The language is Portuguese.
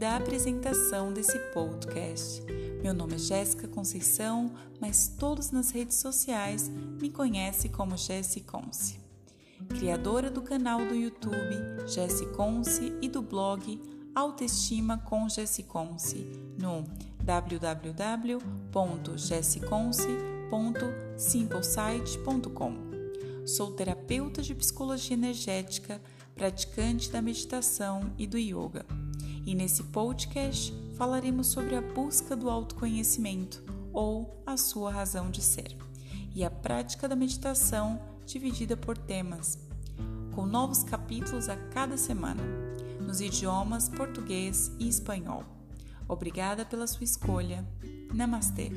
da apresentação desse podcast. Meu nome é Jéssica Conceição, mas todos nas redes sociais me conhecem como Jessi Conce. Criadora do canal do YouTube Jessi Conce e do blog Autoestima com Jessi Conce no www.jessiconce.simplesite.com. Sou terapeuta de psicologia energética, praticante da meditação e do yoga. E nesse podcast falaremos sobre a busca do autoconhecimento ou a sua razão de ser, e a prática da meditação dividida por temas, com novos capítulos a cada semana, nos idiomas português e espanhol. Obrigada pela sua escolha. Namastê!